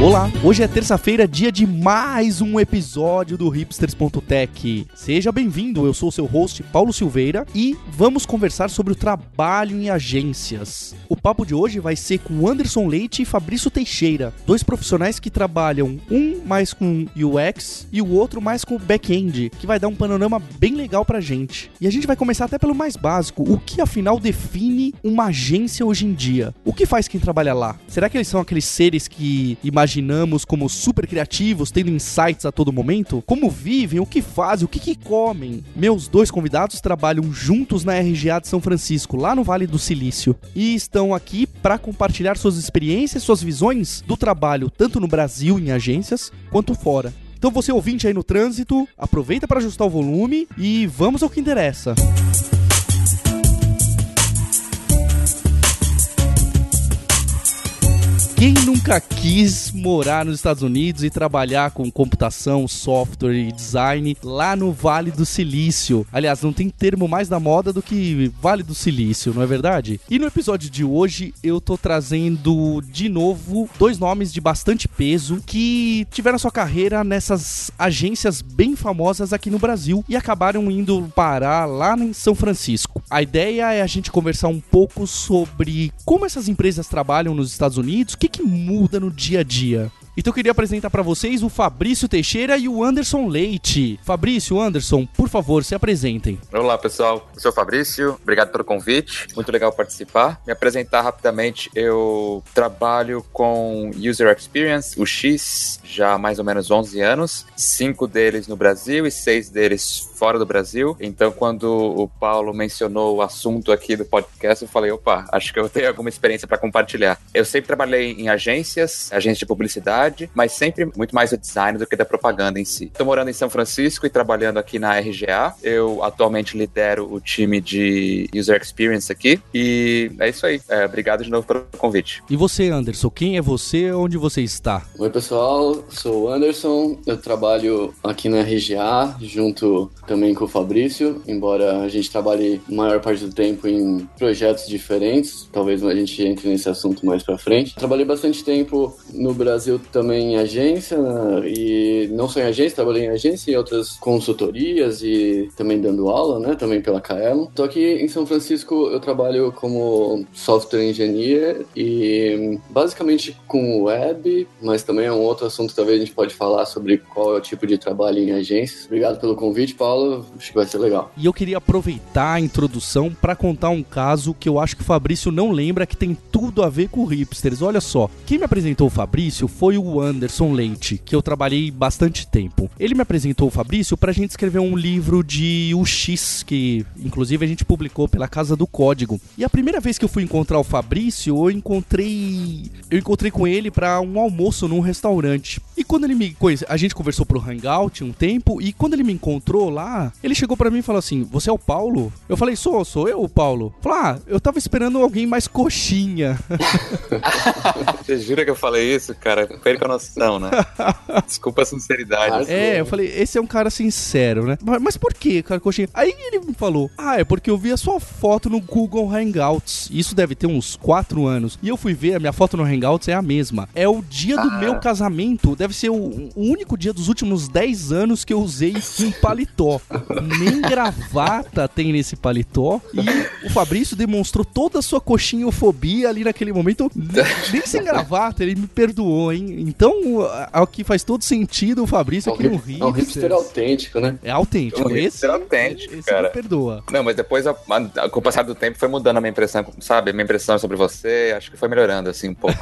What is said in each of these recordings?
Olá, hoje é terça-feira, dia de mais um episódio do hipsters.tech. Seja bem-vindo, eu sou o seu host Paulo Silveira e vamos conversar sobre o trabalho em agências. O papo de hoje vai ser com Anderson Leite e Fabrício Teixeira, dois profissionais que trabalham um mais com UX e o outro mais com back-end, que vai dar um panorama bem legal pra gente. E a gente vai começar até pelo mais básico, o que afinal define uma agência hoje em dia? O que faz quem trabalha lá? Será que eles são aqueles seres que imaginam imaginamos como super criativos, tendo insights a todo momento? Como vivem, o que fazem, o que, que comem? Meus dois convidados trabalham juntos na RGA de São Francisco, lá no Vale do Silício, e estão aqui para compartilhar suas experiências, suas visões do trabalho, tanto no Brasil em agências quanto fora. Então você ouvinte aí no trânsito, aproveita para ajustar o volume e vamos ao que interessa. Música Quem nunca quis morar nos Estados Unidos e trabalhar com computação, software e design lá no Vale do Silício? Aliás, não tem termo mais da moda do que Vale do Silício, não é verdade? E no episódio de hoje eu tô trazendo de novo dois nomes de bastante peso que tiveram sua carreira nessas agências bem famosas aqui no Brasil e acabaram indo parar lá em São Francisco. A ideia é a gente conversar um pouco sobre como essas empresas trabalham nos Estados Unidos, que que, que muda no dia a dia? Então eu queria apresentar para vocês o Fabrício Teixeira e o Anderson Leite. Fabrício, Anderson, por favor, se apresentem. Olá, pessoal. Eu sou o Fabrício. Obrigado pelo convite. Muito legal participar. Me apresentar rapidamente. Eu trabalho com User Experience, o X, já há mais ou menos 11 anos. Cinco deles no Brasil e seis deles fora do Brasil. Então, quando o Paulo mencionou o assunto aqui do podcast, eu falei, opa, acho que eu tenho alguma experiência para compartilhar. Eu sempre trabalhei em agências, agências de publicidade, mas sempre muito mais o design do que da propaganda em si. Estou morando em São Francisco e trabalhando aqui na RGA. Eu atualmente lidero o time de User Experience aqui. E é isso aí. É, obrigado de novo pelo convite. E você, Anderson, quem é você? Onde você está? Oi, pessoal. Sou o Anderson. Eu trabalho aqui na RGA, junto também com o Fabrício, embora a gente trabalhe a maior parte do tempo em projetos diferentes. Talvez a gente entre nesse assunto mais pra frente. Trabalhei bastante tempo no Brasil também em agência, e não só em agência, trabalhei em agência e outras consultorias e também dando aula, né, também pela Kaelon. Tô aqui em São Francisco, eu trabalho como software engineer e basicamente com web, mas também é um outro assunto, talvez a gente pode falar sobre qual é o tipo de trabalho em agências. Obrigado pelo convite, Paulo, acho que vai ser legal. E eu queria aproveitar a introdução para contar um caso que eu acho que o Fabrício não lembra que tem tudo a ver com hipsters. Olha só, quem me apresentou o Fabrício foi o Anderson Leite, que eu trabalhei bastante tempo. Ele me apresentou o Fabrício pra gente escrever um livro de UX, que inclusive a gente publicou pela Casa do Código. E a primeira vez que eu fui encontrar o Fabrício, eu encontrei. Eu encontrei com ele para um almoço num restaurante. E quando ele me conhece, a gente conversou pro Hangout um tempo, e quando ele me encontrou lá, ele chegou para mim e falou assim: Você é o Paulo? Eu falei, sou, sou eu, o Paulo. Falou, ah, eu tava esperando alguém mais coxinha. Você jura que eu falei isso, cara? perca a noção, né? Desculpa a sinceridade. é, eu falei, esse é um cara sincero, né? Mas por que, cara, coxinha? Aí ele me falou, ah, é porque eu vi a sua foto no Google Hangouts. Isso deve ter uns 4 anos. E eu fui ver, a minha foto no Hangouts é a mesma. É o dia do ah. meu casamento. Deve ser o, o, único dia dos últimos 10 anos que eu usei um paletó. Nem gravata tem nesse paletó. E o Fabrício demonstrou toda a sua coxinhofobia ali naquele momento. Nem sem gravata, ele me perdoou, hein? Então, o que faz todo sentido o Fabrício é aqui no Rio. É um hipster autêntico, né? É autêntico. É um esse, autêntico, esse cara. perdoa. Não, mas depois, com o passar do tempo, foi mudando a minha impressão, sabe? A minha impressão sobre você, acho que foi melhorando, assim, um pouco.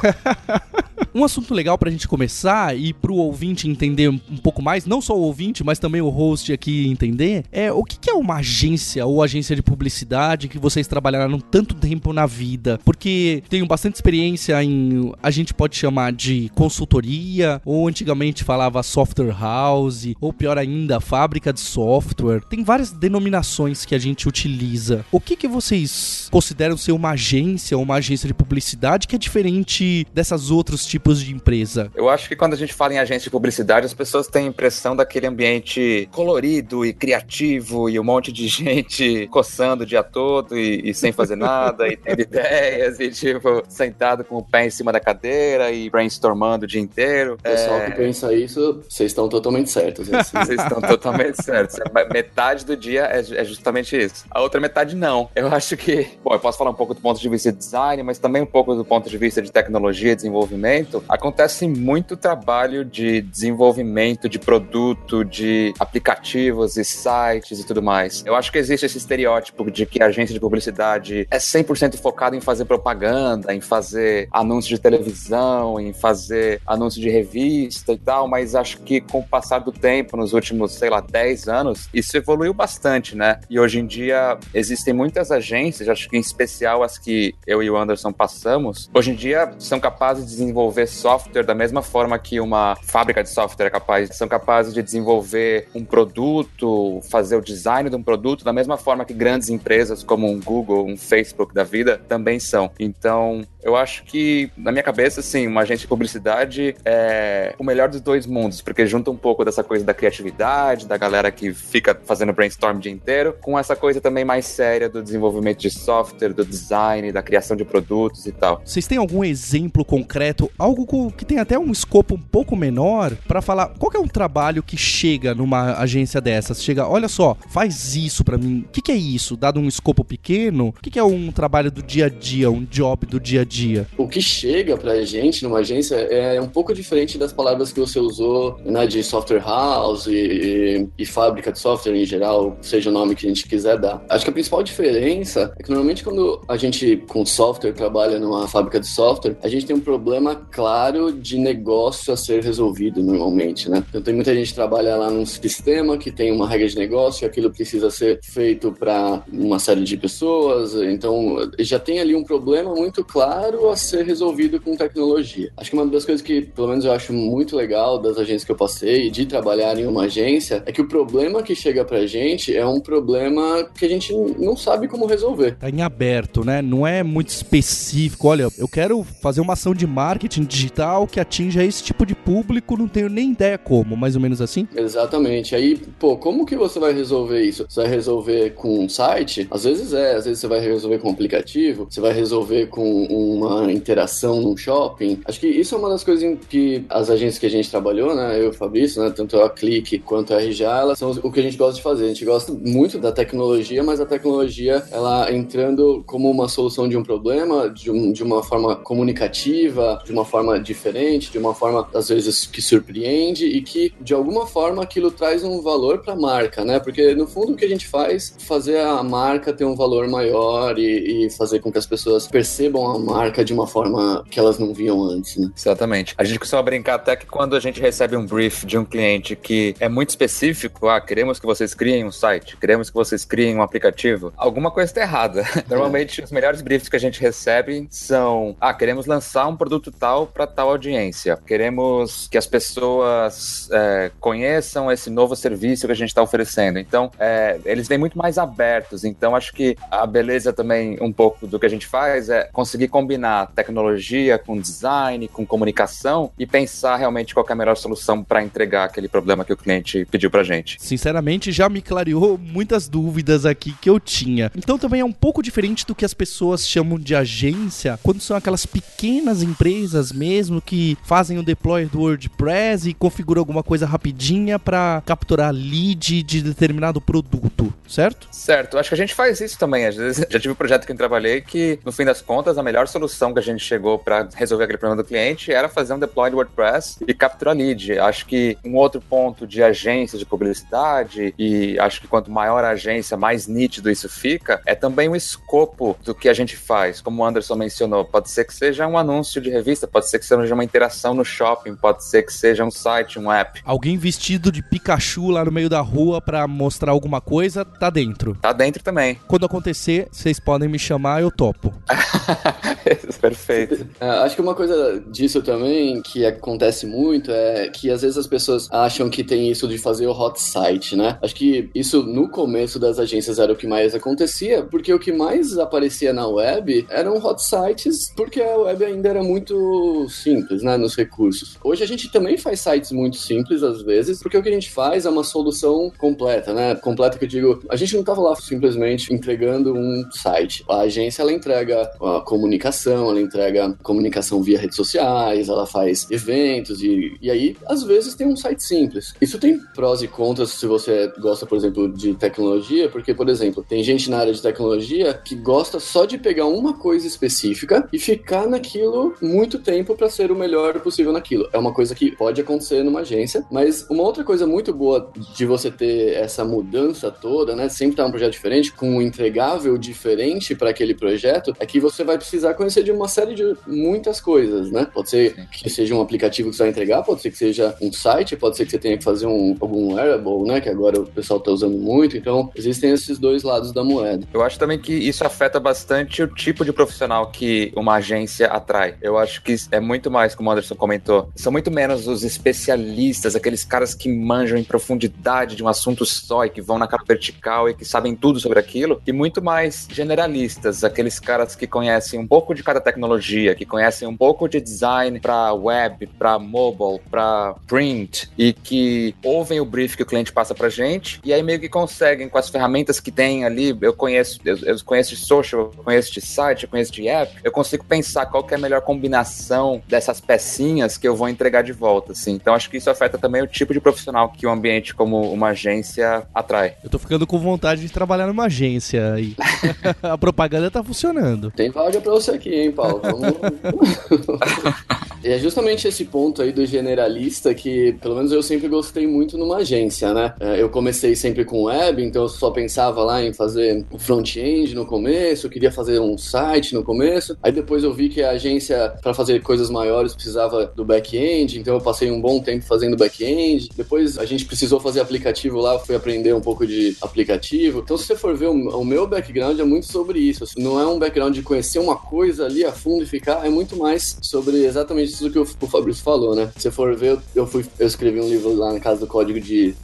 um assunto legal pra gente começar e pro ouvinte entender um pouco mais, não só o ouvinte, mas também o host aqui entender, é o que é uma agência ou agência de publicidade que vocês trabalharam tanto tempo na vida? Porque tenho bastante experiência em, a gente pode chamar de consultoria, ou antigamente falava software house, ou pior ainda, fábrica de software. Tem várias denominações que a gente utiliza. O que, que vocês consideram ser uma agência ou uma agência de publicidade que é diferente dessas outros tipos de empresa? Eu acho que quando a gente fala em agência de publicidade, as pessoas têm a impressão daquele ambiente colorido e criativo e um monte de gente coçando o dia todo e, e sem fazer nada e tendo ideias e, tipo, sentado com o pé em cima da cadeira e brainstormando o dia inteiro. Pessoal é... que pensa isso, vocês estão totalmente certos. Vocês estão totalmente certos. Metade do dia é, é justamente isso. A outra metade não. Eu acho que, bom, eu posso falar um pouco do ponto de vista de design, mas também um pouco do ponto de vista de tecnologia e desenvolvimento. Acontece muito trabalho de desenvolvimento de produto, de aplicativos e sites e tudo mais. Eu acho que existe esse estereótipo de que a agência de publicidade é 100% focada em fazer propaganda, em fazer anúncio de televisão, em fazer anúncio de revista e tal, mas acho que com o passar do tempo, nos últimos, sei lá, 10 anos, isso evoluiu bastante, né? E hoje em dia existem muitas agências, acho que em especial as que eu e o Anderson passamos, hoje em dia são capazes de desenvolver software da mesma forma que uma fábrica de software é capaz, são capazes de desenvolver um produto, fazer o design de um produto da mesma forma que grandes empresas como um Google, um Facebook da vida também são. Então, eu acho que, na minha cabeça, sim, uma agência de publicidade é o melhor dos dois mundos, porque junta um pouco dessa coisa da criatividade, da galera que fica fazendo brainstorm o dia inteiro, com essa coisa também mais séria do desenvolvimento de software, do design, da criação de produtos e tal. Vocês têm algum exemplo concreto, algo que tem até um escopo um pouco menor, para falar qual é um trabalho que chega numa agência dessas? Chega, olha só, faz isso para mim. O que, que, é isso? Dado um escopo pequeno, o que, que é um trabalho do dia a dia, um job do dia a dia? O que chega pra gente numa agência é um pouco diferente das palavras que você usou, né, de software house e, e, e fábrica de software em geral, seja o nome que a gente quiser dar. Acho que a principal diferença é que normalmente quando a gente com software trabalha numa fábrica de software, a gente tem um problema claro de negócio a ser resolvido normalmente, né? Então tem muita gente que trabalha lá num sistema que tem uma regra de negócio, e aquilo precisa ser feito para uma série de pessoas, então já tem ali um problema muito claro a ser resolvido com tecnologia. Acho que uma das coisas que, pelo menos eu acho muito legal das agências que eu passei, de trabalhar em uma agência, é que o problema que chega pra gente é um problema que a gente não sabe como resolver. Tá em aberto, né? Não é muito específico. Olha, eu quero fazer uma ação de marketing digital que atinja esse tipo de público, não tenho nem ideia como, mais ou menos assim? Exatamente. Aí, pô, como que você vai resolver isso? Você vai resolver com um site? Às vezes é, às vezes você vai resolver com um aplicativo, você vai resolver com uma interação num shopping. Acho que isso é uma das coisas que as agências que a gente trabalhou, né, eu e o Fabrício, né, tanto a Clique quanto a RGA, elas são o que a gente gosta de fazer. A gente gosta muito da tecnologia, mas a tecnologia, ela entrando como uma solução de um problema, de, um, de uma forma comunicativa, de uma forma diferente, de uma forma, às vezes, que surpreende e que, de alguma forma, aquilo traz um valor para a marca, né? Porque, no fundo, o que a gente faz fazer a marca ter um valor maior e, e fazer com que as pessoas percebam a marca de uma forma que elas não viam antes, né? Exatamente. A gente costuma brincar até que quando a gente recebe um brief de um cliente que é muito específico, ah, queremos que vocês criem um site, queremos que vocês criem um aplicativo, alguma coisa está errada. Normalmente, é. os melhores briefs que a gente recebe são, ah, queremos lançar um produto tal para tal audiência, queremos que as pessoas é, conheçam esse novo serviço que a gente está oferecendo. Então, é, eles vêm muito mais abertos. Então, acho que a beleza também, um pouco do que a gente faz, é conseguir combinar tecnologia com design, com comunicação e pensar realmente qual é a melhor solução para entregar aquele problema que o cliente pediu pra gente. Sinceramente, já me clareou muitas dúvidas aqui que eu tinha. Então também é um pouco diferente do que as pessoas chamam de agência, quando são aquelas pequenas empresas mesmo que fazem o deploy do WordPress e configuram alguma coisa rapidinha para capturar lead de determinado produto, certo? Certo. Acho que a gente faz isso também. Às vezes já tive um projeto que eu trabalhei que, no fim das contas, a melhor solução que a gente chegou para resolver aquele problema do cliente era fazer um deploy do WordPress e capturar lead. Acho que um outro ponto de agência de publicidade, e acho que quanto maior a agência, mais nítido isso fica, é também o escopo do que a gente faz. Como o Anderson mencionou, pode ser que seja um anúncio de revista, pode ser que seja uma interação no shopping, pode ser que seja um site, um app. Alguém vestido de Pikachu lá no meio da rua para mostrar alguma coisa, tá dentro. Tá dentro também. Quando acontecer, vocês podem me chamar, eu topo. Perfeito. É, acho que uma coisa disso também que acontece muito é que às vezes as pessoas acham que tem isso de fazer o hot site, né? Acho que isso no começo das agências era o que mais acontecia, porque o que mais aparecia na web eram hot sites, porque a web ainda era muito simples, né, nos recursos. Hoje a gente também faz sites muito simples às vezes, porque o que a gente faz é uma solução completa, né? Completa que eu digo, a gente não estava lá simplesmente entregando um site. A agência ela entrega a comunicação, ela entrega comunicação via redes sociais, ela faz eventos e, e aí às vezes tem um site simples. Isso tem prós e contras se você gosta, por exemplo, de tecnologia, porque por exemplo, tem gente na área de tecnologia que gosta só de pegar uma coisa específica e ficar naquilo muito tempo para ser o melhor possível naquilo. É uma coisa que pode acontecer numa agência, mas uma outra coisa muito boa de você ter essa mudança toda, né? Sempre tá um projeto diferente, com um entregável diferente para aquele projeto, é que você vai precisar conhecer de uma série de muitas coisas, né? Pode ser que seja um aplicativo que você vai entregar, pode ser que seja um site, pode ser que você tenha que fazer um, algum wearable, né? Que agora o pessoal está usando muito. Então, existem esses dois lados da moeda. Eu acho também que isso afeta bastante o tipo de profissional que uma agência atrai. Eu acho que é muito mais, como o Anderson comentou, são muito menos os especialistas, aqueles caras que manjam em profundidade de um assunto só e que vão na cara vertical e que sabem tudo sobre aquilo, e muito mais generalistas, aqueles caras que conhecem um pouco de cada tecnologia, que conhecem um pouco de design para web, para mobile, para print e que ouvem o brief que o cliente passa pra gente e aí meio que conseguem com as ferramentas que tem ali, eu conheço, eu, eu conheço de social, eu conheço de site, eu conheço de app, eu consigo pensar qual que é a melhor combinação dessas pecinhas que eu vou entregar de volta, assim. Então acho que isso afeta também o tipo de profissional que um ambiente como uma agência atrai. Eu tô ficando com vontade de trabalhar numa agência aí. a propaganda tá funcionando. Tem vaga pra você aqui, hein, Paulo? Vamos... é justamente esse ponto aí do generalista que, pelo menos eu sempre gostei muito numa agência, né? É, eu comecei sempre com web, então eu só pensava lá em fazer front-end no começo, queria fazer um site no começo. Aí depois eu vi que a agência, para fazer coisas maiores, precisava do back-end, então eu passei um bom tempo fazendo back-end. Depois a gente precisou fazer aplicativo lá, fui aprender um pouco de aplicativo. Então, se você for ver, o meu background é muito sobre isso. Não é um background de conhecer uma coisa ali a fundo e ficar, é muito mais sobre exatamente isso que o, Fabrício falou, né? Se for ver, eu, fui, eu escrevi um livro lá na Casa do Código de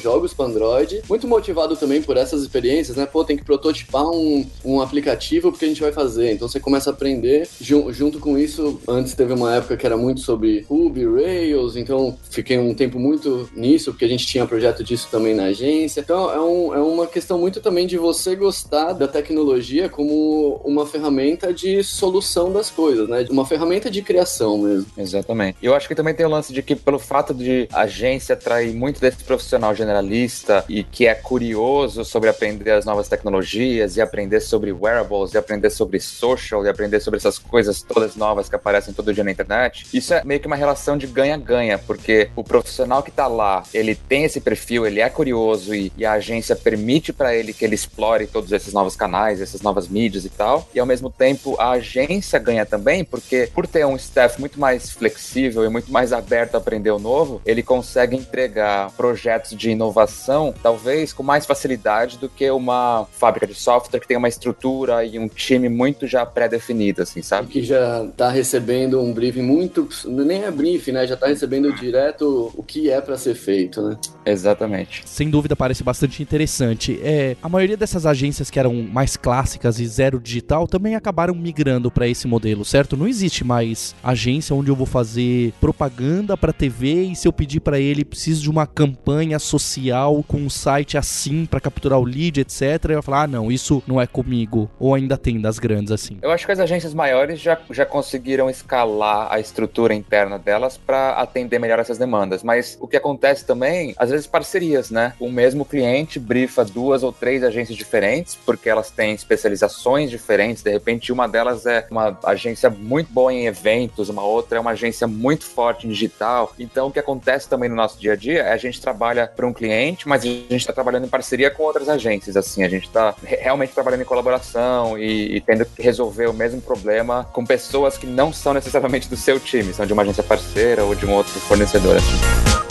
jogos para Android, muito motivado também por essas experiências, né? Pô, tem que prototipar um, um aplicativo porque a gente vai fazer. Então, você começa a aprender. Junto com isso, antes teve uma época que era muito sobre Ruby, Rails, então fiquei um tempo muito nisso, porque a gente tinha projeto disso também na agência. Então, é, um, é uma questão muito também de você gostar da tecnologia como uma ferramenta de solução das coisas, né? Uma ferramenta de criação mesmo. Exatamente. E eu acho que também tem o lance de que, pelo fato de a agência atrair muito desse profissional generalista e que é curioso sobre aprender as novas tecnologias e aprender sobre wearables e aprender sobre social e aprender sobre essas coisas todas novas que aparecem todo dia na internet, isso é meio que uma relação de ganha-ganha, porque o profissional que tá lá, ele tem esse perfil, ele é curioso e, e a agência permite para ele que ele explore todos esses novos canais, essas novas mídias e tal, e ao mesmo tempo a agência ganha também, porque por ter um staff muito mais flexível e muito mais aberto a aprender o novo, ele consegue entregar projetos de inovação, talvez com mais facilidade do que uma fábrica de software que tem uma estrutura e um time muito já pré-definido, assim, sabe? Que já tá recebendo um briefing muito. Nem é briefing, né? Já tá recebendo direto o que é para ser feito, né? Exatamente. Sem dúvida parece bastante interessante. É, a maioria dessas agências que eram mais clássicas e zero digital também acabaram migrando para esse modelo, certo? Não existe mais agência onde eu vou fazer propaganda para TV e se eu pedir para ele preciso de uma campanha social com um site assim para capturar o lead, etc. Eu vou falar: "Ah, não, isso não é comigo". Ou ainda tem das grandes assim. Eu acho que as agências maiores já, já conseguiram escalar a estrutura interna delas para atender melhor essas demandas, mas o que acontece também, às vezes parcerias, né? O mesmo cliente brifa duas ou três agências diferentes, porque elas têm especializações diferentes, de repente uma delas é uma agência muito boa em eventos, uma outra é uma agência muito forte em digital. Então o que acontece também no nosso dia a dia é a gente trabalha para um cliente, mas a gente está trabalhando em parceria com outras agências, assim, a gente está realmente trabalhando em colaboração e, e tendo que resolver o mesmo problema com pessoas que não são necessariamente do seu time, são de uma agência parceira ou de um outro fornecedor, assim.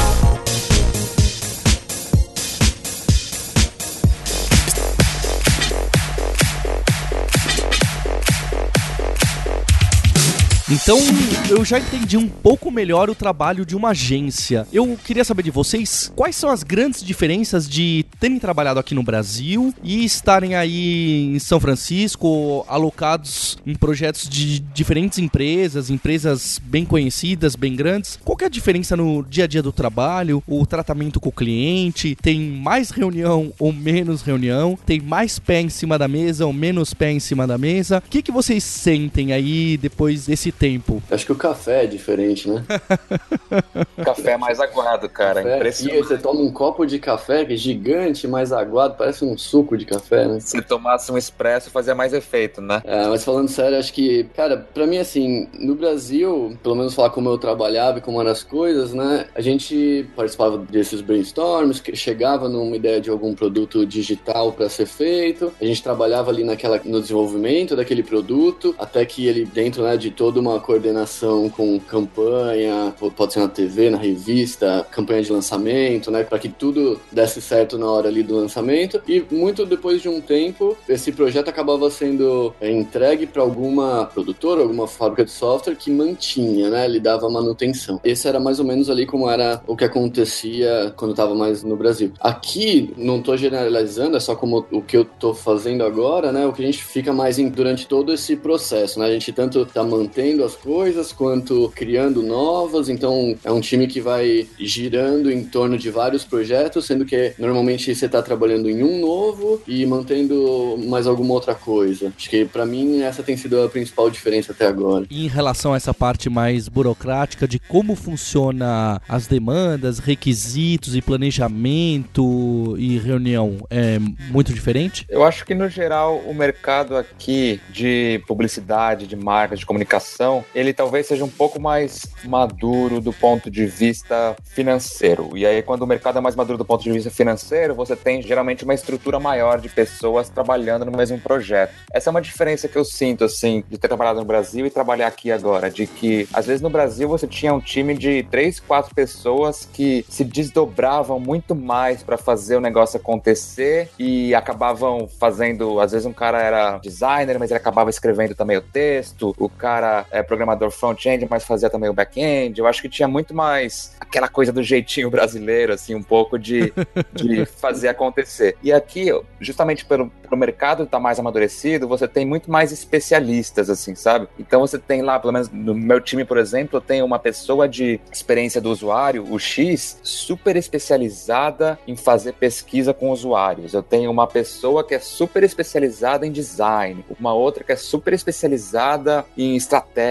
Então, eu já entendi um pouco melhor o trabalho de uma agência. Eu queria saber de vocês quais são as grandes diferenças de terem trabalhado aqui no Brasil e estarem aí em São Francisco, alocados em projetos de diferentes empresas, empresas bem conhecidas, bem grandes. Qual é a diferença no dia a dia do trabalho, o tratamento com o cliente? Tem mais reunião ou menos reunião? Tem mais pé em cima da mesa ou menos pé em cima da mesa? O que, que vocês sentem aí depois desse tempo? Acho que o café é diferente, né? café é mais aguado, cara. Café, Impressionante. E você toma um copo de café que é gigante, mais aguado, parece um suco de café, né? Se tomasse um expresso, fazia mais efeito, né? É, mas falando sério, acho que, cara, pra mim, assim, no Brasil, pelo menos falar como eu trabalhava e como eram as coisas, né? A gente participava desses brainstorms, chegava numa ideia de algum produto digital para ser feito, a gente trabalhava ali naquela, no desenvolvimento daquele produto, até que ele, dentro né, de toda uma coordenação com campanha, pode ser na TV, na revista, campanha de lançamento, né, para que tudo desse certo na hora ali do lançamento. E muito depois de um tempo, esse projeto acabava sendo é, entregue para alguma produtora, alguma fábrica de software que mantinha, né, ele dava manutenção. Esse era mais ou menos ali como era o que acontecia quando estava mais no Brasil. Aqui, não estou generalizando, é só como o que eu estou fazendo agora, né, o que a gente fica mais em, durante todo esse processo, né, a gente tanto está mantendo as coisas quanto criando novas, então é um time que vai girando em torno de vários projetos, sendo que normalmente você está trabalhando em um novo e mantendo mais alguma outra coisa. Acho que para mim essa tem sido a principal diferença até agora. E em relação a essa parte mais burocrática de como funciona as demandas, requisitos e planejamento e reunião, é muito diferente? Eu acho que no geral o mercado aqui de publicidade, de marca, de comunicação, ele talvez seja um pouco mais maduro do ponto de vista financeiro. E aí, quando o mercado é mais maduro do ponto de vista financeiro, você tem geralmente uma estrutura maior de pessoas trabalhando no mesmo projeto. Essa é uma diferença que eu sinto, assim, de ter trabalhado no Brasil e trabalhar aqui agora. De que, às vezes, no Brasil você tinha um time de três, quatro pessoas que se desdobravam muito mais para fazer o negócio acontecer e acabavam fazendo. Às vezes, um cara era designer, mas ele acabava escrevendo também o texto. O cara é programador front-end, mas fazia também o back-end. Eu acho que tinha muito mais aquela coisa do jeitinho brasileiro, assim, um pouco de, de fazer acontecer. E aqui, justamente pelo, pelo mercado estar tá mais amadurecido, você tem muito mais especialistas, assim, sabe? Então você tem lá, pelo menos no meu time, por exemplo, eu tenho uma pessoa de experiência do usuário, o X, super especializada em fazer pesquisa com usuários. Eu tenho uma pessoa que é super especializada em design, uma outra que é super especializada em estratégia.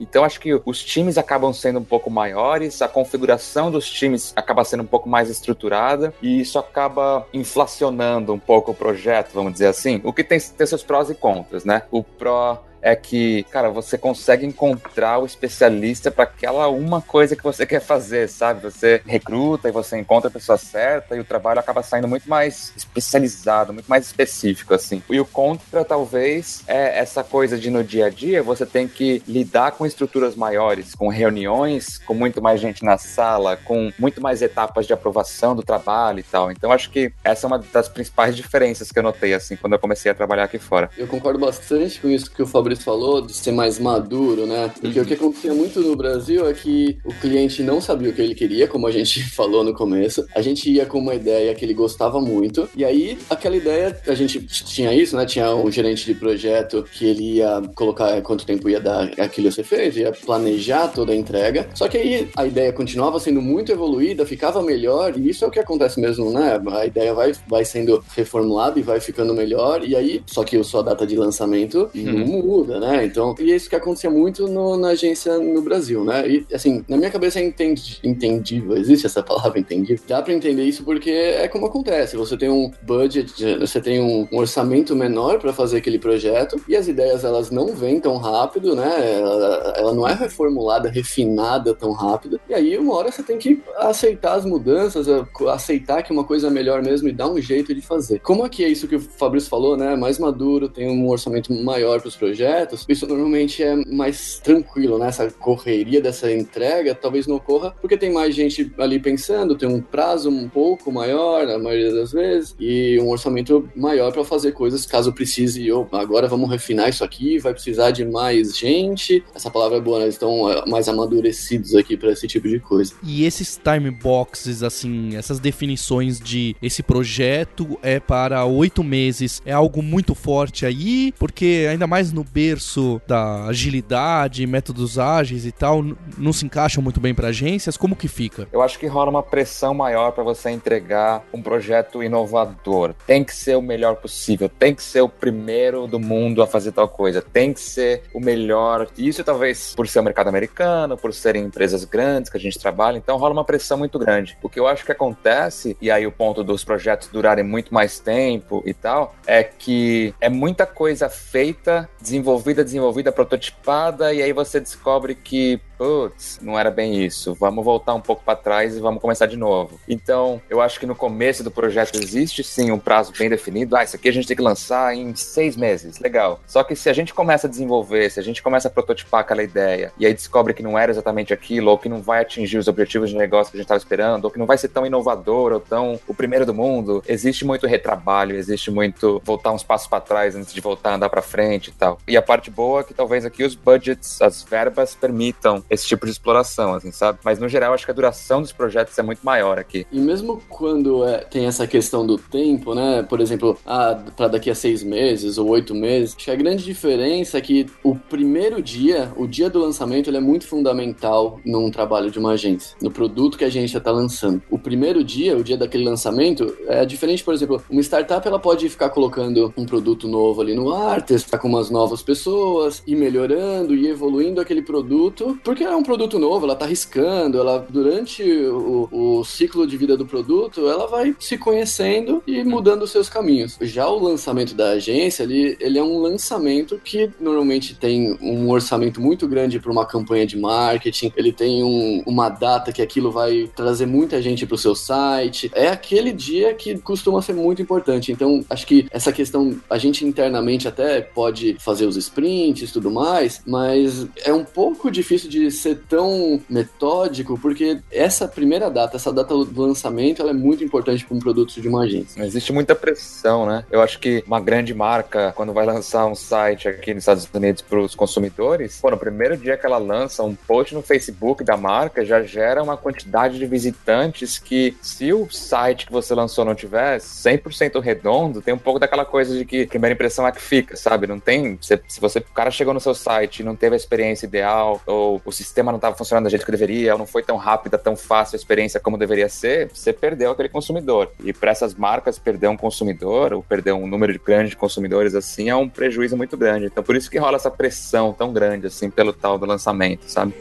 Então acho que os times acabam sendo um pouco maiores, a configuração dos times acaba sendo um pouco mais estruturada e isso acaba inflacionando um pouco o projeto, vamos dizer assim. O que tem, tem seus prós e contras, né? O pró é que, cara, você consegue encontrar o especialista para aquela uma coisa que você quer fazer, sabe? Você recruta e você encontra a pessoa certa e o trabalho acaba saindo muito mais especializado, muito mais específico, assim. E o contra, talvez, é essa coisa de no dia a dia você tem que lidar com estruturas maiores, com reuniões, com muito mais gente na sala, com muito mais etapas de aprovação do trabalho e tal. Então, acho que essa é uma das principais diferenças que eu notei, assim, quando eu comecei a trabalhar aqui fora. Eu concordo bastante com isso que o Fabrício Falou, de ser mais maduro, né? Porque uhum. o que acontecia muito no Brasil é que o cliente não sabia o que ele queria, como a gente falou no começo. A gente ia com uma ideia que ele gostava muito, e aí aquela ideia, a gente tinha isso, né? Tinha um gerente de projeto que ele ia colocar quanto tempo ia dar aquilo ser feito, ia planejar toda a entrega. Só que aí a ideia continuava sendo muito evoluída, ficava melhor, e isso é o que acontece mesmo, né? A ideia vai, vai sendo reformulada e vai ficando melhor, e aí, só que a sua data de lançamento uhum. não muda né? Então, e é isso que acontecia muito no, na agência no Brasil, né? E, assim, na minha cabeça é entendi, entendível, existe essa palavra entendível? Dá pra entender isso porque é como acontece, você tem um budget, você tem um, um orçamento menor para fazer aquele projeto e as ideias, elas não vêm tão rápido, né? Ela, ela não é reformulada, refinada tão rápido. E aí, uma hora você tem que aceitar as mudanças, aceitar que uma coisa é melhor mesmo e dar um jeito de fazer. Como aqui é isso que o Fabrício falou, né? Mais maduro, tem um orçamento maior para os projetos, projetos, isso normalmente é mais tranquilo, né? Essa correria dessa entrega talvez não ocorra porque tem mais gente ali pensando, tem um prazo um pouco maior, na maioria das vezes, e um orçamento maior para fazer coisas caso precise. Oh, agora vamos refinar isso aqui, vai precisar de mais gente. Essa palavra é boa, né? Eles estão é, mais amadurecidos aqui para esse tipo de coisa. E esses time boxes, assim, essas definições de esse projeto é para oito meses, é algo muito forte aí, porque ainda mais no berço da agilidade, métodos ágeis e tal, não se encaixam muito bem para agências. Como que fica? Eu acho que rola uma pressão maior para você entregar um projeto inovador. Tem que ser o melhor possível, tem que ser o primeiro do mundo a fazer tal coisa, tem que ser o melhor. Isso talvez por ser o mercado americano, por serem empresas grandes que a gente trabalha, então rola uma pressão muito grande. O que eu acho que acontece, e aí o ponto dos projetos durarem muito mais tempo e tal, é que é muita coisa feita, desenvolvida, desenvolvida, prototipada, e aí você descobre que putz, não era bem isso, vamos voltar um pouco para trás e vamos começar de novo. Então, eu acho que no começo do projeto existe sim um prazo bem definido. Ah, isso aqui a gente tem que lançar em seis meses, legal. Só que se a gente começa a desenvolver, se a gente começa a prototipar aquela ideia e aí descobre que não era exatamente aquilo, ou que não vai atingir os objetivos de negócio que a gente estava esperando, ou que não vai ser tão inovador ou tão o primeiro do mundo, existe muito retrabalho, existe muito voltar uns passos para trás antes de voltar a andar para frente e tal. E a parte boa é que talvez aqui os budgets, as verbas permitam esse tipo de exploração, assim, sabe? Mas no geral, acho que a duração dos projetos é muito maior aqui. E mesmo quando é, tem essa questão do tempo, né? Por exemplo, ah, para daqui a seis meses ou oito meses, acho que a grande diferença é que o primeiro dia, o dia do lançamento, ele é muito fundamental num trabalho de uma agência, no produto que a agência está lançando. O primeiro dia, o dia daquele lançamento, é diferente, por exemplo, uma startup ela pode ficar colocando um produto novo ali no ar, testar com umas novas pessoas, e melhorando e evoluindo aquele produto, porque é um produto novo, ela tá arriscando, ela durante o, o ciclo de vida do produto, ela vai se conhecendo e mudando os seus caminhos. Já o lançamento da agência, ele, ele é um lançamento que normalmente tem um orçamento muito grande para uma campanha de marketing, ele tem um, uma data que aquilo vai trazer muita gente para o seu site. É aquele dia que costuma ser muito importante. Então, acho que essa questão, a gente internamente até pode fazer os sprints e tudo mais, mas é um pouco difícil de ser tão metódico, porque essa primeira data, essa data do lançamento, ela é muito importante para um produto de uma agência. Existe muita pressão, né? Eu acho que uma grande marca, quando vai lançar um site aqui nos Estados Unidos para os consumidores, pô, no primeiro dia que ela lança um post no Facebook da marca, já gera uma quantidade de visitantes que, se o site que você lançou não tiver 100% redondo, tem um pouco daquela coisa de que a primeira impressão é que fica, sabe? Não tem. Se, se você, o cara chegou no seu site e não teve a experiência ideal, ou o sistema não estava funcionando da jeito que deveria, ou não foi tão rápida, tão fácil a experiência como deveria ser, você perdeu aquele consumidor. E para essas marcas, perder um consumidor, ou perder um número grande de consumidores assim, é um prejuízo muito grande. Então, por isso que rola essa pressão tão grande, assim, pelo tal do lançamento, sabe?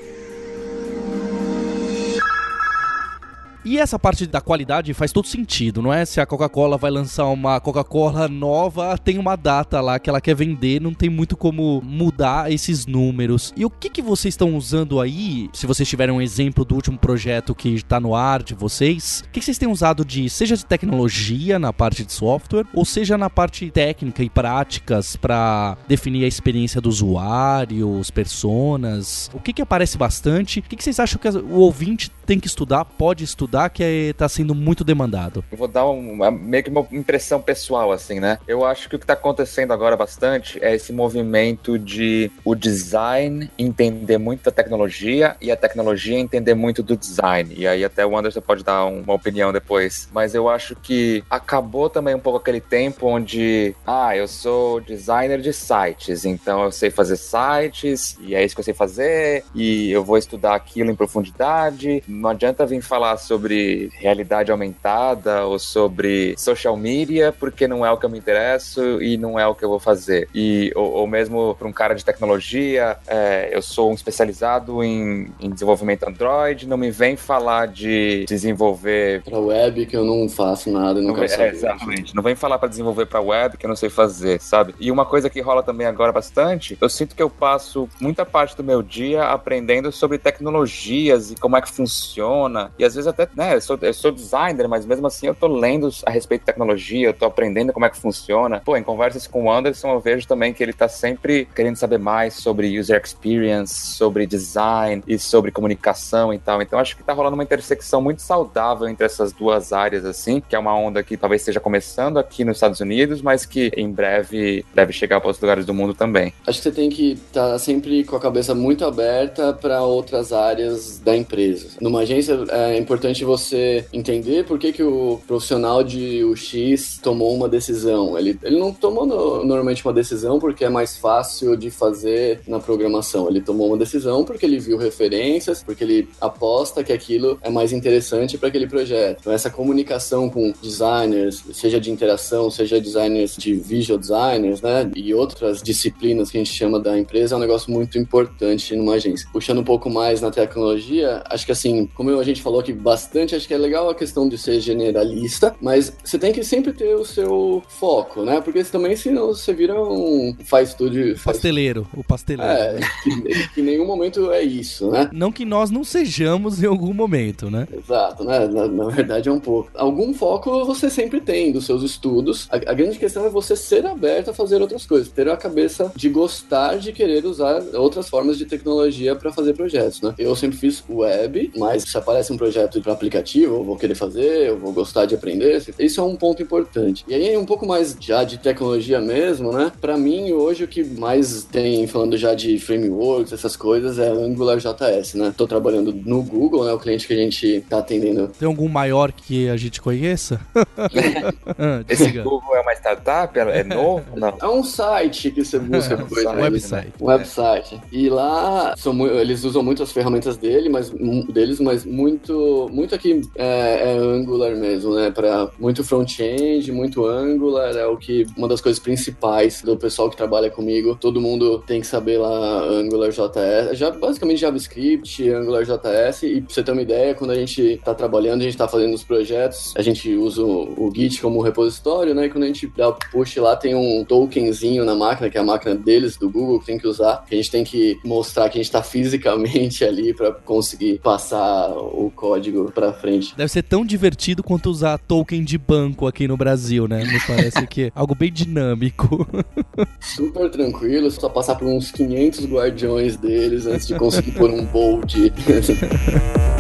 E essa parte da qualidade faz todo sentido, não é? Se a Coca-Cola vai lançar uma Coca-Cola nova, tem uma data lá que ela quer vender, não tem muito como mudar esses números. E o que, que vocês estão usando aí? Se vocês tiverem um exemplo do último projeto que está no ar de vocês, o que, que vocês têm usado de, seja de tecnologia na parte de software, ou seja na parte técnica e práticas para definir a experiência do usuário, os personas? O que, que aparece bastante? O que, que vocês acham que o ouvinte tem que estudar, pode estudar? que está sendo muito demandado? Eu vou dar uma, meio que uma impressão pessoal, assim, né? Eu acho que o que está acontecendo agora bastante é esse movimento de o design entender muito da tecnologia e a tecnologia entender muito do design. E aí até o Anderson pode dar uma opinião depois. Mas eu acho que acabou também um pouco aquele tempo onde, ah, eu sou designer de sites, então eu sei fazer sites e é isso que eu sei fazer e eu vou estudar aquilo em profundidade. Não adianta vir falar sobre realidade aumentada ou sobre social media, porque não é o que eu me interesso e não é o que eu vou fazer. E, ou, ou mesmo para um cara de tecnologia, é, eu sou um especializado em, em, desenvolvimento Android, não me vem falar de desenvolver. Para web, que eu não faço nada, não, não quero saber. É, exatamente. Não vem falar para desenvolver para web, que eu não sei fazer, sabe? E uma coisa que rola também agora bastante, eu sinto que eu passo muita parte do meu dia aprendendo sobre tecnologias e como é que funciona funciona. E às vezes até, né, eu sou, eu sou designer, mas mesmo assim eu tô lendo a respeito de tecnologia, eu tô aprendendo como é que funciona. Pô, em conversas com o Anderson, eu vejo também que ele tá sempre querendo saber mais sobre user experience, sobre design e sobre comunicação e tal. Então acho que tá rolando uma intersecção muito saudável entre essas duas áreas, assim, que é uma onda que talvez esteja começando aqui nos Estados Unidos, mas que em breve deve chegar para outros lugares do mundo também. Acho que você tem que estar tá sempre com a cabeça muito aberta para outras áreas da empresa. Numa agência é importante você entender por que, que o profissional de UX tomou uma decisão. Ele, ele não tomou no, normalmente uma decisão porque é mais fácil de fazer na programação. Ele tomou uma decisão porque ele viu referências, porque ele aposta que aquilo é mais interessante para aquele projeto. Então, essa comunicação com designers, seja de interação, seja designers de visual designers, né, e outras disciplinas que a gente chama da empresa, é um negócio muito importante numa agência. Puxando um pouco mais na tecnologia, acho que assim, como a gente falou aqui bastante, acho que é legal a questão de ser generalista, mas você tem que sempre ter o seu foco, né? Porque também senão você vira um faz tudo. Faz... Pasteleiro, o pasteleiro. É, que, que em nenhum momento é isso, né? Não que nós não sejamos em algum momento, né? Exato, né? Na, na verdade é um pouco. Algum foco você sempre tem dos seus estudos. A, a, grande questão é você ser aberto a fazer outras coisas, ter a cabeça de gostar de querer usar outras formas de tecnologia para fazer projetos, né? Eu sempre fiz web, mas se aparece um projeto para aplicativo, eu vou querer fazer, eu vou gostar de aprender. Isso é um ponto importante. E aí um pouco mais já de tecnologia mesmo, né? Para mim hoje o que mais tem falando já de frameworks, essas coisas é Angular JS, né? Tô trabalhando no Google, né? O cliente que a gente tá atendendo. Tem algum maior que a gente conheça? ah, Esse Google é uma startup? É novo? Não. É um site que você busca coisa. Um website. Um website. E lá são, eles usam muito as ferramentas dele, mas, deles, mas muito, muito aqui é, é Angular mesmo, né? Para muito front-end, muito Angular, é o que uma das coisas principais do pessoal que trabalha comigo. Todo mundo tem que saber lá Angular JS, já basicamente JavaScript, Angular JS. E pra você ter uma ideia, quando a gente tá trabalhando, a gente tá fazendo os projetos, a gente usa o, o Git como repositório, né? E quando a gente dá o push lá, tem um tokenzinho na máquina, que é a máquina deles, do Google, que tem que usar. Que a gente tem que mostrar que a gente tá fisicamente ali para conseguir passar o código para frente. Deve ser tão divertido quanto usar token de banco aqui no Brasil, né? Me parece que é algo bem dinâmico. Super tranquilo, só passar por uns 500 guardiões deles antes de conseguir pôr um bold.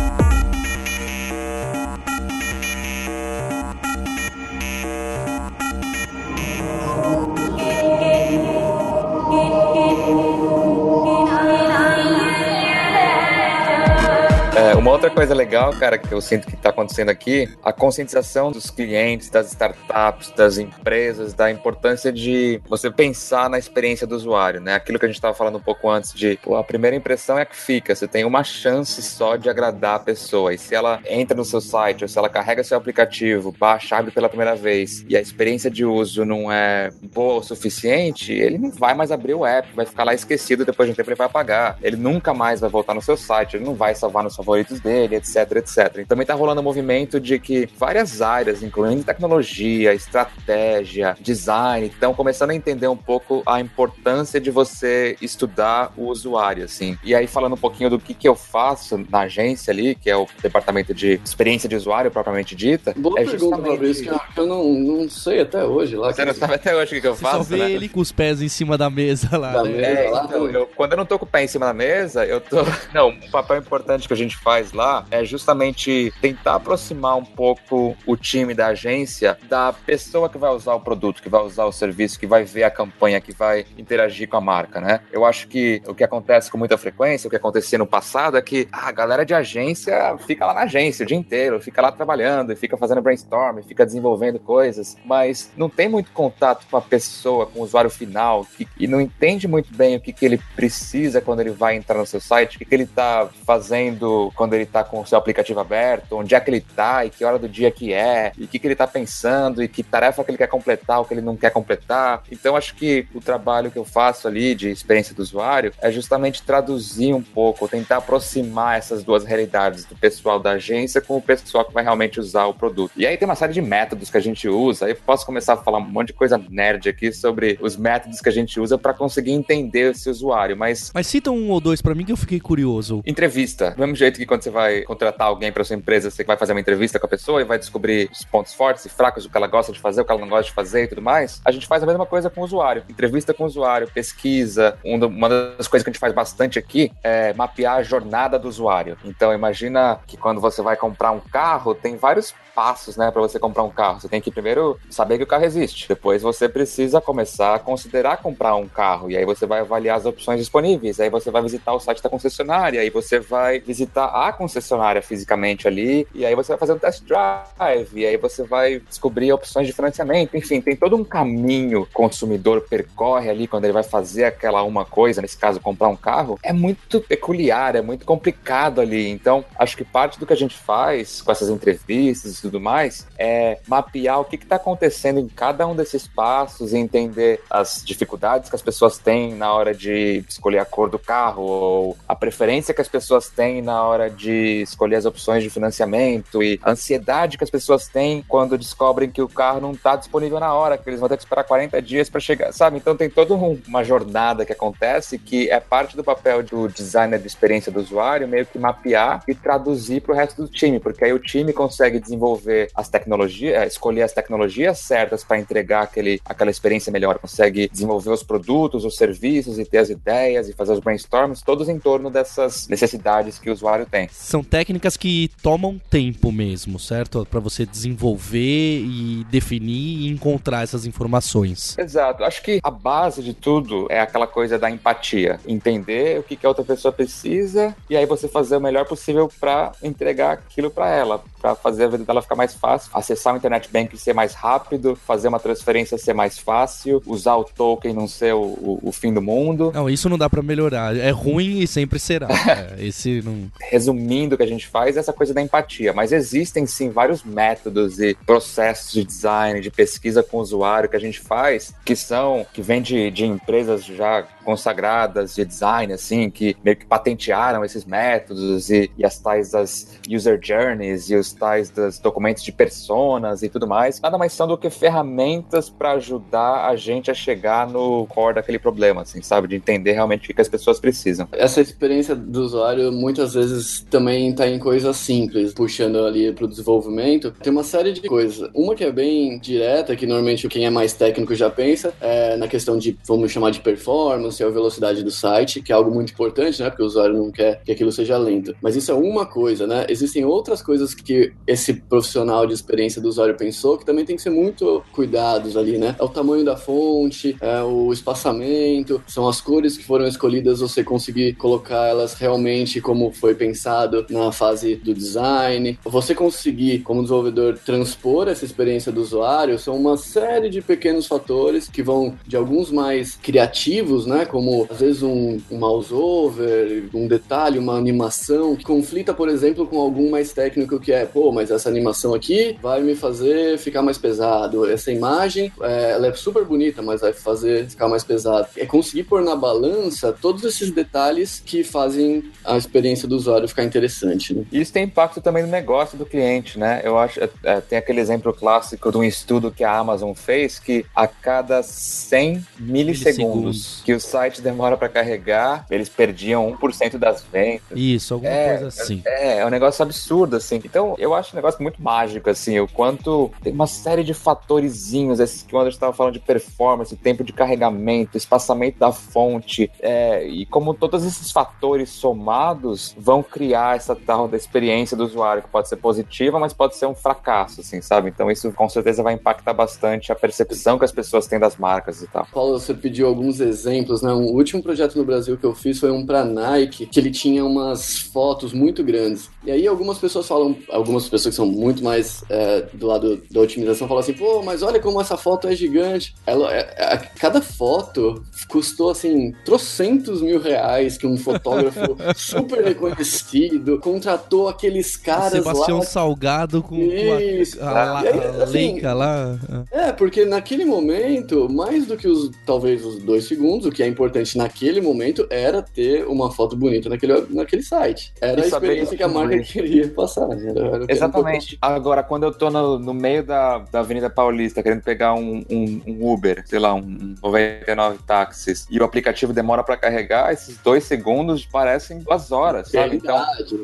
coisa legal, cara, que eu sinto que está acontecendo aqui, a conscientização dos clientes, das startups, das empresas, da importância de você pensar na experiência do usuário, né? Aquilo que a gente estava falando um pouco antes de, pô, a primeira impressão é que fica, você tem uma chance só de agradar a pessoa. E se ela entra no seu site, ou se ela carrega seu aplicativo, baixa, abre pela primeira vez, e a experiência de uso não é boa o suficiente, ele não vai mais abrir o app, vai ficar lá esquecido, depois de um tempo ele vai apagar. Ele nunca mais vai voltar no seu site, ele não vai salvar nos favoritos dele, etc, etc. E também tá rolando um movimento de que várias áreas, incluindo tecnologia, estratégia, design, estão começando a entender um pouco a importância de você estudar o usuário, assim. E aí, falando um pouquinho do que, que eu faço na agência ali, que é o departamento de experiência de usuário propriamente dita. Boa é pergunta, justamente... Fabrício, que eu não, não sei até hoje lá. Você não sabe até hoje o que, que eu Você faço, só vê né? ele com os pés em cima da mesa lá, Da né? mesa. É, lá, então, eu- quando eu não tô com o pé em cima da mesa, eu tô. Não, um papel importante que a gente faz lá é justamente tentar aproximar um pouco o time da agência da pessoa que vai usar o produto, que vai usar o serviço, que vai ver a campanha, que vai interagir com a marca, né? Eu acho que o que acontece com muita frequência, o que acontecia no passado é que a galera de agência fica lá na agência o dia inteiro, fica lá trabalhando, fica fazendo brainstorm, fica desenvolvendo coisas, mas não tem muito contato com a pessoa, com o usuário final, que- e não entende muito bem o que, que ele precisa quando ele vai entrar no seu site, o que, que ele tá fazendo quando ele tá com o seu aplicativo aberto, onde é que ele tá e que hora do dia que é, e o que, que ele tá pensando e que tarefa que ele quer completar ou que ele não quer completar. Então acho que o trabalho que eu faço ali de experiência do usuário é justamente traduzir um pouco, tentar aproximar essas duas realidades do pessoal da agência com o pessoal que vai realmente usar o produto. E aí tem uma série de métodos que a gente usa, aí eu posso começar a falar um monte de coisa nerd aqui sobre os métodos que a gente usa para conseguir entender esse usuário, mas Mas cita um ou dois pra mim que eu fiquei curioso. Entrevista. Do mesmo jeito que quando você vai contratar alguém para sua empresa, você vai fazer uma entrevista com a pessoa e vai descobrir os pontos fortes e fracos, o que ela gosta de fazer, o que ela não gosta de fazer e tudo mais. A gente faz a mesma coisa com o usuário. Entrevista com o usuário, pesquisa. Uma das coisas que a gente faz bastante aqui é mapear a jornada do usuário. Então, imagina que quando você vai comprar um carro, tem vários passos, né, para você comprar um carro. Você tem que primeiro saber que o carro existe. Depois você precisa começar a considerar comprar um carro. E aí você vai avaliar as opções disponíveis. Aí você vai visitar o site da concessionária. Aí você vai visitar a concessionária fisicamente ali. E aí você vai fazer um test drive. E aí você vai descobrir opções de financiamento. Enfim, tem todo um caminho que o consumidor percorre ali quando ele vai fazer aquela uma coisa, nesse caso, comprar um carro. É muito peculiar, é muito complicado ali. Então, acho que parte do que a gente faz com essas entrevistas tudo mais, é mapear o que está acontecendo em cada um desses passos e entender as dificuldades que as pessoas têm na hora de escolher a cor do carro, ou a preferência que as pessoas têm na hora de escolher as opções de financiamento e a ansiedade que as pessoas têm quando descobrem que o carro não está disponível na hora, que eles vão ter que esperar 40 dias para chegar, sabe? Então tem toda um, uma jornada que acontece que é parte do papel do designer de experiência do usuário, meio que mapear e traduzir para o resto do time, porque aí o time consegue desenvolver desenvolver as tecnologias, é, escolher as tecnologias certas para entregar aquele, aquela experiência melhor, consegue desenvolver os produtos, os serviços e ter as ideias e fazer os brainstorms, todos em torno dessas necessidades que o usuário tem. São técnicas que tomam tempo mesmo, certo? Para você desenvolver e definir e encontrar essas informações. Exato. Acho que a base de tudo é aquela coisa da empatia, entender o que, que a outra pessoa precisa e aí você fazer o melhor possível para entregar aquilo para ela, para fazer a vida dela ficar mais fácil, acessar o internet banking ser mais rápido, fazer uma transferência ser mais fácil, usar o token não ser o, o, o fim do mundo. Não, isso não dá para melhorar. É ruim e sempre será. é, esse não... Resumindo o que a gente faz, é essa coisa da empatia. Mas existem sim vários métodos e processos de design, de pesquisa com o usuário que a gente faz, que são, que vêm de, de empresas já consagradas de design, assim, que meio que patentearam esses métodos e, e as tais das user journeys e os tais dos documentos de personas e tudo mais, nada mais são do que ferramentas para ajudar a gente a chegar no core daquele problema, assim, sabe? De entender realmente o que as pessoas precisam. Essa experiência do usuário muitas vezes também está em coisas simples, puxando ali para o desenvolvimento. Tem uma série de coisas. Uma que é bem direta, que normalmente quem é mais técnico já pensa, é na questão de, vamos chamar de performance, é a velocidade do site, que é algo muito importante, né? Porque o usuário não quer que aquilo seja lento. Mas isso é uma coisa, né? Existem outras coisas que esse profissional de experiência do usuário pensou que também tem que ser muito cuidados ali, né? É o tamanho da fonte, é o espaçamento, são as cores que foram escolhidas, você conseguir colocar elas realmente como foi pensado na fase do design. Você conseguir, como desenvolvedor, transpor essa experiência do usuário são uma série de pequenos fatores que vão de alguns mais criativos, né? Como às vezes um, um mouse over, um detalhe, uma animação que conflita, por exemplo, com algum mais técnico que é, pô, mas essa animação aqui vai me fazer ficar mais pesado. Essa imagem, é, ela é super bonita, mas vai fazer ficar mais pesado. É conseguir pôr na balança todos esses detalhes que fazem a experiência do usuário ficar interessante. Né? Isso tem impacto também no negócio do cliente, né? Eu acho, é, é tem aquele exemplo clássico de um estudo que a Amazon fez que a cada 100 milissegundos, milissegundos. que o site demora para carregar, eles perdiam 1% das vendas. Isso, alguma é, coisa assim. É, é um negócio absurdo, assim. Então, eu acho um negócio muito mágico, assim, o quanto tem uma série de fatorizinhos, esses que o Anderson estava falando de performance, tempo de carregamento, espaçamento da fonte, é, e como todos esses fatores somados vão criar essa tal da experiência do usuário, que pode ser positiva, mas pode ser um fracasso, assim, sabe? Então, isso com certeza vai impactar bastante a percepção que as pessoas têm das marcas e tal. Paulo, você pediu alguns exemplos, né? O último projeto no Brasil que eu fiz foi um para Nike, que ele tinha umas fotos muito grandes. E aí algumas pessoas falam, algumas pessoas que são muito mais é, do lado da otimização falam assim, pô, mas olha como essa foto é gigante. Ela, é, é, cada foto custou assim trocentos mil reais que um fotógrafo super reconhecido contratou aqueles caras Sebastião lá. Salgado com, Isso. com a, a, a, aí, a assim, Leica lá. É, porque naquele momento, mais do que os talvez os dois segundos, o que é importante naquele momento era ter uma foto bonita naquele, naquele site. Era a experiência que a marca queria passar. Né? Era, era Exatamente. Agora, quando eu tô no, no meio da, da Avenida Paulista querendo pegar um, um, um Uber, sei lá, um 99 táxis, e o aplicativo demora para carregar, esses dois segundos parecem duas horas, sabe? Então, ansiedade.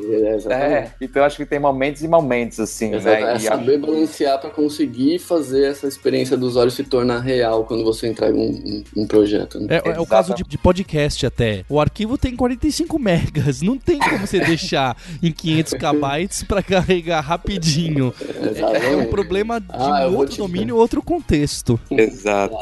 É. É, então eu acho que tem momentos e momentos, assim, Exato, né? é saber acho- balancear para conseguir fazer essa experiência do usuário se tornar real quando você entrega um, um- um projeto. né? É, é o caso de, de podcast até. O arquivo tem 45 megas. Não tem como você deixar em 500 KB pra carregar rapidinho. É, é um problema de Ah, um outro te- domínio, outro contexto. Exato.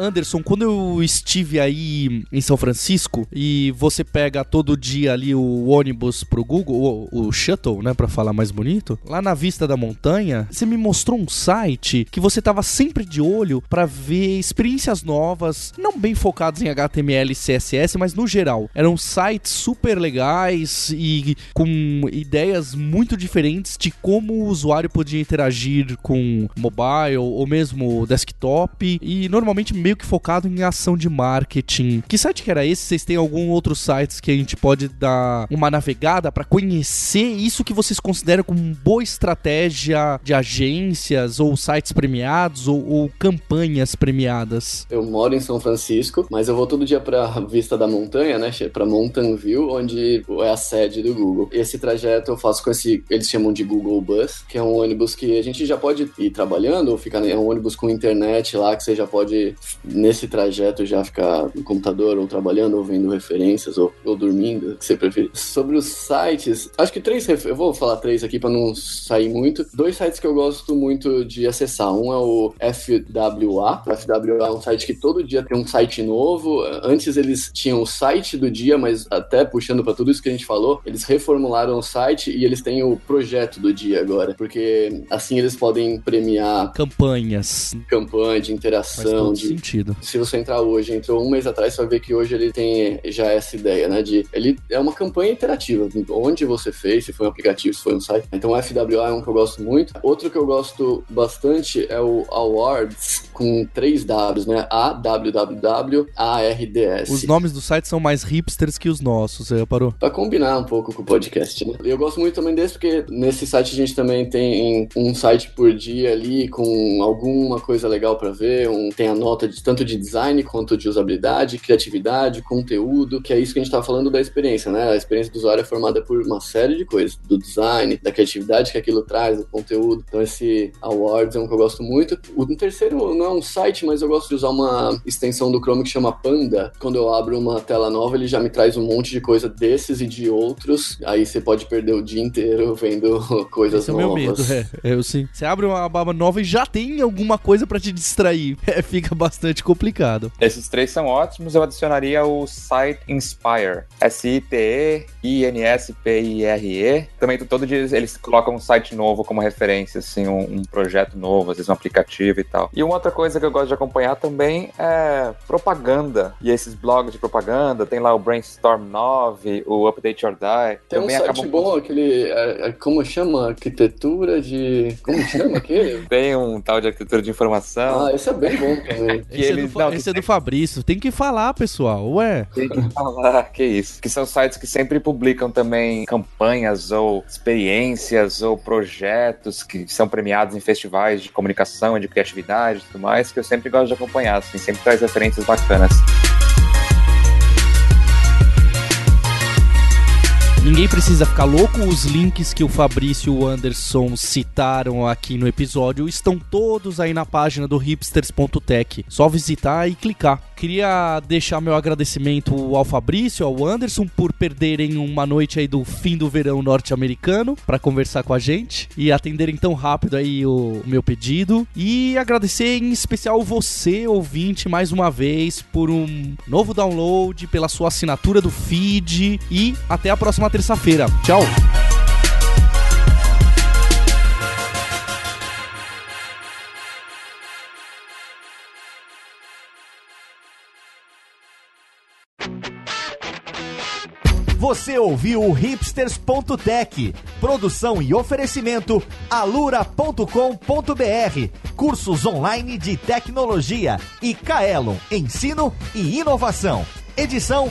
Anderson, quando eu estive aí em São Francisco e você pega todo dia ali o ônibus pro Google, o, o shuttle, né, Pra falar mais bonito, lá na vista da montanha, você me mostrou um site que você tava sempre de olho pra ver experiências novas, não bem focados em HTML e CSS, mas no geral. Eram sites super legais e com ideias muito diferentes de como o usuário podia interagir com mobile ou mesmo desktop e normalmente meio que focado em ação de marketing. Que site que era esse? Vocês têm algum outro sites que a gente pode dar uma navegada para conhecer isso que vocês consideram como boa estratégia de agências ou sites premiados ou, ou campanhas premiadas? Eu moro em São Francisco, mas eu vou todo dia pra Vista da Montanha, né? Pra Mountain View, onde é a sede do Google. Esse trajeto eu faço com esse, eles chamam de Google Bus, que é um ônibus que a gente já pode ir trabalhando, ou ficar, é um ônibus com internet lá, que você já pode, nesse trajeto, já ficar no computador, ou trabalhando, ou vendo referências, ou, ou dormindo, o que você preferir. Sobre os sites, acho que três, eu vou falar três aqui pra não sair muito. Dois sites que eu gosto muito de acessar. Um é o FWA. O FWA é um site que todo dia tem um site novo. Antes eles tinham o site do dia, mas até puxando pra tudo isso que a gente falou, eles reformularam o site e eles têm o projeto do dia agora. Porque assim eles podem premiar Campanhas. campanha de interação, de sentido. se você entrar hoje, entrou um mês atrás, você vai ver que hoje ele tem já essa ideia, né? De ele é uma campanha interativa, onde você fez, se foi um aplicativo, se foi um site. Então o FWA é um que eu gosto muito. Outro que eu gosto bastante é o Awards com três Ws, né? A W W W A R D S. Os nomes dos sites são mais hipsters que os nossos, você reparou? Pra combinar um pouco com o podcast, né? Eu gosto muito também desse, porque nesse site a gente também tem um site por dia ali com alguma coisa legal pra ver, um, tem a nota de tanto de design quanto de usabilidade, criatividade, conteúdo, que é isso que a gente tava falando da experiência, né? A experiência do usuário é formada por uma série de coisas, do design, da criatividade que aquilo traz, do conteúdo. Então esse Awards é um que eu gosto muito. O terceiro não é um site, mas eu gosto de usar uma extensão do Chrome que chama Panda. Quando eu abro uma tela nova, ele já me traz um monte de coisa desses e de outros. Aí você pode perder o dia inteiro vendo coisas Esse é o meu novas. medo, é. Eu sim. Você abre uma aba nova e já tem alguma coisa pra te distrair. É, fica bastante complicado. Esses três são ótimos. Eu adicionaria o site Inspire. S-I-P-E-I-N-S-P-I-R-E. Também todo dia eles colocam um site novo como referência, assim, um, um projeto novo, às vezes um aplicativo e tal. E uma outra coisa que eu gosto de acompanhar também é propaganda. E esses blogs de propaganda, tem lá o Brainstorm 9, o Update or Die. Tem um também site acabam- bom, aquele. é, é, como chama? Arquitetura de. Como chama aquele? Tem um tal de arquitetura de informação. Ah, esse é bem bom também. Que esse é, eles- do, Fa- não, que esse é do Fabrício. Tem que falar, pessoal. Ué. Tem que falar, que isso. Que são sites que sempre publicam também campanhas ou experiências ou projetos que são premiados em festivais de comunicação e de criatividade e tudo mais, que eu sempre gosto de acompanhar, assim, sempre traz referências bacanas. Ninguém precisa ficar louco. Os links que o Fabrício e o Anderson citaram aqui no episódio estão todos aí na página do hipsters.tech. Só visitar e clicar. Queria deixar meu agradecimento ao Fabrício, ao Anderson por perderem uma noite aí do fim do verão norte-americano para conversar com a gente e atenderem tão rápido aí o meu pedido e agradecer em especial você, ouvinte, mais uma vez por um novo download, pela sua assinatura do feed e até a próxima terça-feira. Tchau. Você ouviu o hipsters.tech, produção e oferecimento alura.com.br, cursos online de tecnologia e Kaelon, ensino e inovação. Edição